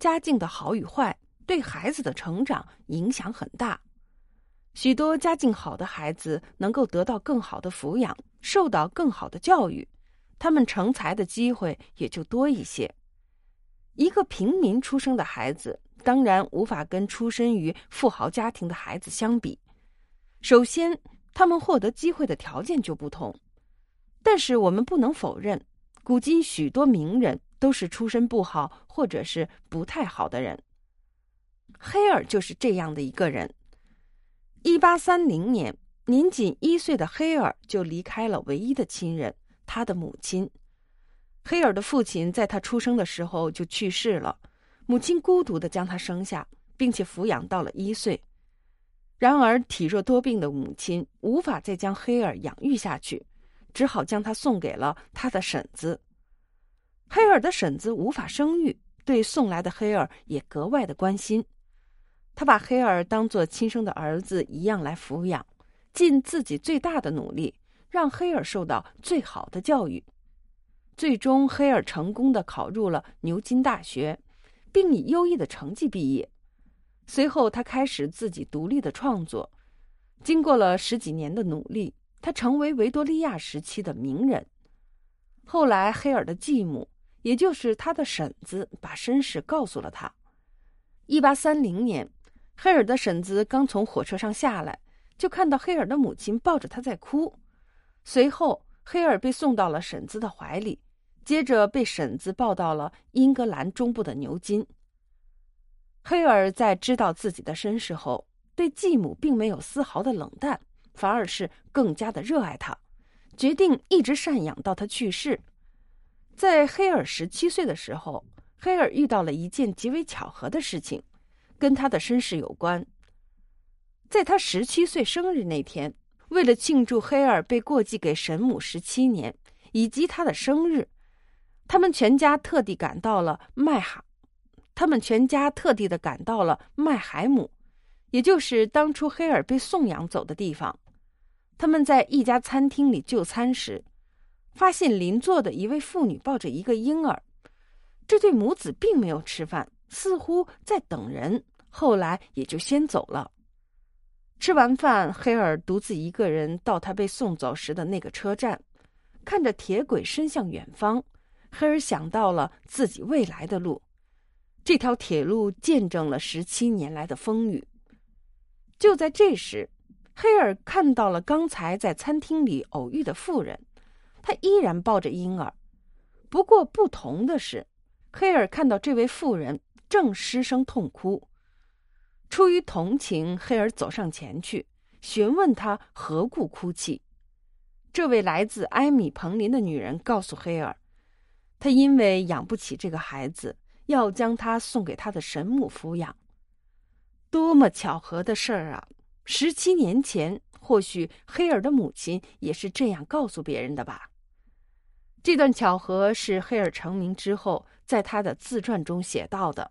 家境的好与坏对孩子的成长影响很大。许多家境好的孩子能够得到更好的抚养，受到更好的教育，他们成才的机会也就多一些。一个平民出生的孩子，当然无法跟出身于富豪家庭的孩子相比。首先，他们获得机会的条件就不同。但是我们不能否认，古今许多名人都是出身不好或者是不太好的人。黑尔就是这样的一个人。一八三零年，年仅一岁的黑尔就离开了唯一的亲人，他的母亲。黑尔的父亲在他出生的时候就去世了，母亲孤独的将他生下，并且抚养到了一岁。然而体弱多病的母亲无法再将黑尔养育下去，只好将他送给了他的婶子。黑尔的婶子无法生育，对送来的黑尔也格外的关心。他把黑尔当作亲生的儿子一样来抚养，尽自己最大的努力，让黑尔受到最好的教育。最终，黑尔成功的考入了牛津大学，并以优异的成绩毕业。随后，他开始自己独立的创作。经过了十几年的努力，他成为维多利亚时期的名人。后来，黑尔的继母，也就是他的婶子，把身世告诉了他。一八三零年。黑尔的婶子刚从火车上下来，就看到黑尔的母亲抱着他在哭。随后，黑尔被送到了婶子的怀里，接着被婶子抱到了英格兰中部的牛津。黑尔在知道自己的身世后，对继母并没有丝毫的冷淡，反而是更加的热爱他，决定一直赡养到他去世。在黑尔十七岁的时候，黑尔遇到了一件极为巧合的事情。跟他的身世有关。在他十七岁生日那天，为了庆祝黑尔被过继给神母十七年以及他的生日，他们全家特地赶到了麦哈，他们全家特地的赶到了麦海姆，也就是当初黑尔被送养走的地方。他们在一家餐厅里就餐时，发现邻座的一位妇女抱着一个婴儿，这对母子并没有吃饭，似乎在等人。后来也就先走了。吃完饭，黑尔独自一个人到他被送走时的那个车站，看着铁轨伸向远方，黑尔想到了自己未来的路。这条铁路见证了十七年来的风雨。就在这时，黑尔看到了刚才在餐厅里偶遇的妇人，他依然抱着婴儿，不过不同的是，黑尔看到这位妇人正失声痛哭。出于同情，黑尔走上前去，询问他何故哭泣。这位来自埃米彭林的女人告诉黑尔，她因为养不起这个孩子，要将他送给他的神母抚养。多么巧合的事儿啊！十七年前，或许黑尔的母亲也是这样告诉别人的吧。这段巧合是黑尔成名之后在他的自传中写到的。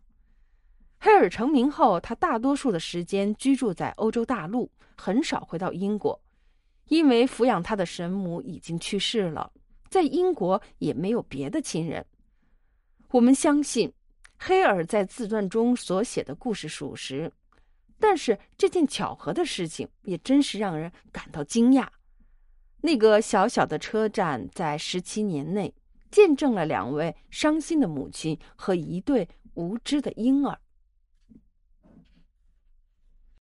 黑尔成名后，他大多数的时间居住在欧洲大陆，很少回到英国，因为抚养他的神母已经去世了，在英国也没有别的亲人。我们相信，黑尔在自传中所写的故事属实，但是这件巧合的事情也真是让人感到惊讶。那个小小的车站，在十七年内见证了两位伤心的母亲和一对无知的婴儿。